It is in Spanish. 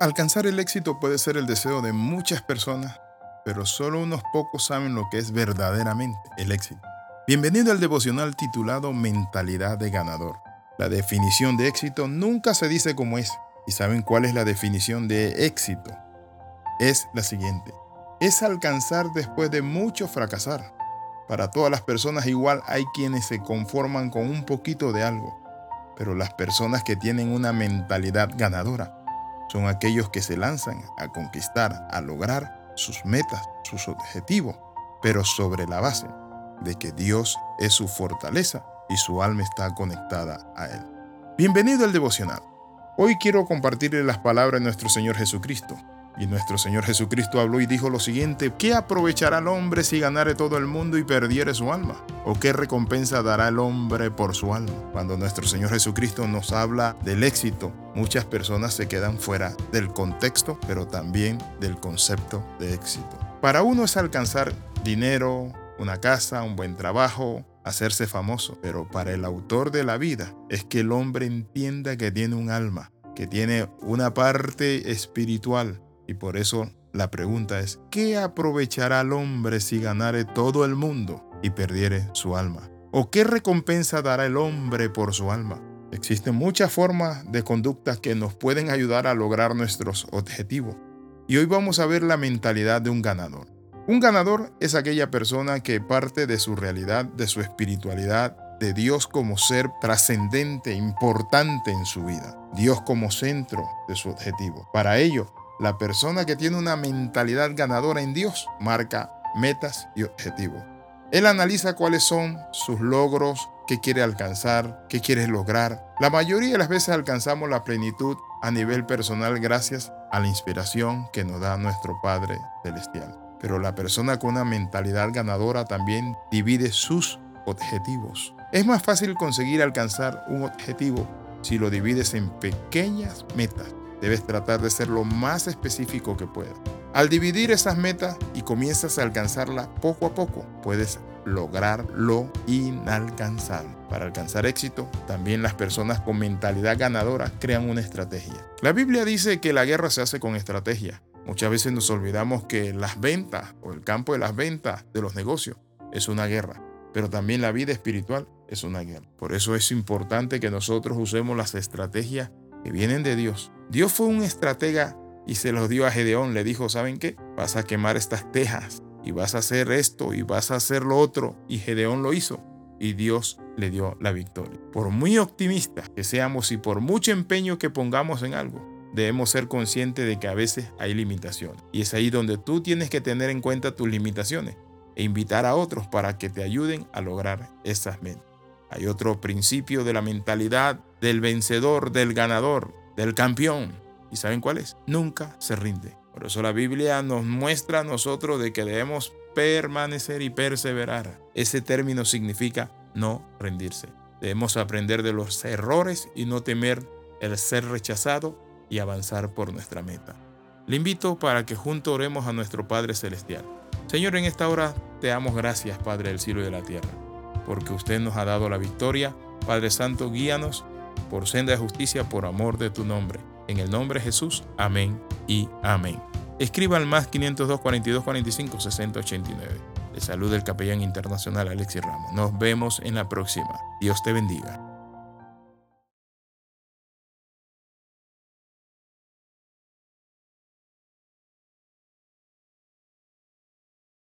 Alcanzar el éxito puede ser el deseo de muchas personas, pero solo unos pocos saben lo que es verdaderamente el éxito. Bienvenido al devocional titulado Mentalidad de Ganador. La definición de éxito nunca se dice como es. ¿Y saben cuál es la definición de éxito? Es la siguiente. Es alcanzar después de mucho fracasar. Para todas las personas igual hay quienes se conforman con un poquito de algo, pero las personas que tienen una mentalidad ganadora son aquellos que se lanzan a conquistar, a lograr sus metas, sus objetivos, pero sobre la base de que Dios es su fortaleza y su alma está conectada a Él. Bienvenido al devocional. Hoy quiero compartirle las palabras de nuestro Señor Jesucristo. Y nuestro Señor Jesucristo habló y dijo lo siguiente, ¿qué aprovechará el hombre si ganare todo el mundo y perdiere su alma? ¿O qué recompensa dará el hombre por su alma? Cuando nuestro Señor Jesucristo nos habla del éxito, muchas personas se quedan fuera del contexto, pero también del concepto de éxito. Para uno es alcanzar dinero, una casa, un buen trabajo, hacerse famoso, pero para el autor de la vida es que el hombre entienda que tiene un alma, que tiene una parte espiritual, y por eso la pregunta es, ¿qué aprovechará el hombre si ganare todo el mundo y perdiere su alma? ¿O qué recompensa dará el hombre por su alma? Existen muchas formas de conducta que nos pueden ayudar a lograr nuestros objetivos. Y hoy vamos a ver la mentalidad de un ganador. Un ganador es aquella persona que parte de su realidad, de su espiritualidad, de Dios como ser trascendente, importante en su vida. Dios como centro de su objetivo. Para ello, la persona que tiene una mentalidad ganadora en Dios marca metas y objetivos. Él analiza cuáles son sus logros, qué quiere alcanzar, qué quiere lograr. La mayoría de las veces alcanzamos la plenitud a nivel personal gracias a la inspiración que nos da nuestro Padre Celestial. Pero la persona con una mentalidad ganadora también divide sus objetivos. Es más fácil conseguir alcanzar un objetivo si lo divides en pequeñas metas Debes tratar de ser lo más específico que puedas. Al dividir esas metas y comienzas a alcanzarla poco a poco, puedes lograr lo inalcanzable. Para alcanzar éxito, también las personas con mentalidad ganadora crean una estrategia. La Biblia dice que la guerra se hace con estrategia. Muchas veces nos olvidamos que las ventas o el campo de las ventas de los negocios es una guerra, pero también la vida espiritual es una guerra. Por eso es importante que nosotros usemos las estrategias que vienen de Dios. Dios fue un estratega y se los dio a Gedeón. Le dijo, ¿saben qué? Vas a quemar estas tejas y vas a hacer esto y vas a hacer lo otro. Y Gedeón lo hizo y Dios le dio la victoria. Por muy optimistas que seamos y por mucho empeño que pongamos en algo, debemos ser conscientes de que a veces hay limitaciones. Y es ahí donde tú tienes que tener en cuenta tus limitaciones e invitar a otros para que te ayuden a lograr esas metas. Hay otro principio de la mentalidad del vencedor, del ganador, del campeón. ¿Y saben cuál es? Nunca se rinde. Por eso la Biblia nos muestra a nosotros de que debemos permanecer y perseverar. Ese término significa no rendirse. Debemos aprender de los errores y no temer el ser rechazado y avanzar por nuestra meta. Le invito para que juntos oremos a nuestro Padre Celestial. Señor, en esta hora te damos gracias, Padre del cielo y de la tierra porque usted nos ha dado la victoria. Padre Santo, guíanos por senda de justicia por amor de tu nombre. En el nombre de Jesús, amén y amén. Escriba al más 502 42 45 60 89. Le saluda el capellán internacional Alexis Ramos. Nos vemos en la próxima. Dios te bendiga.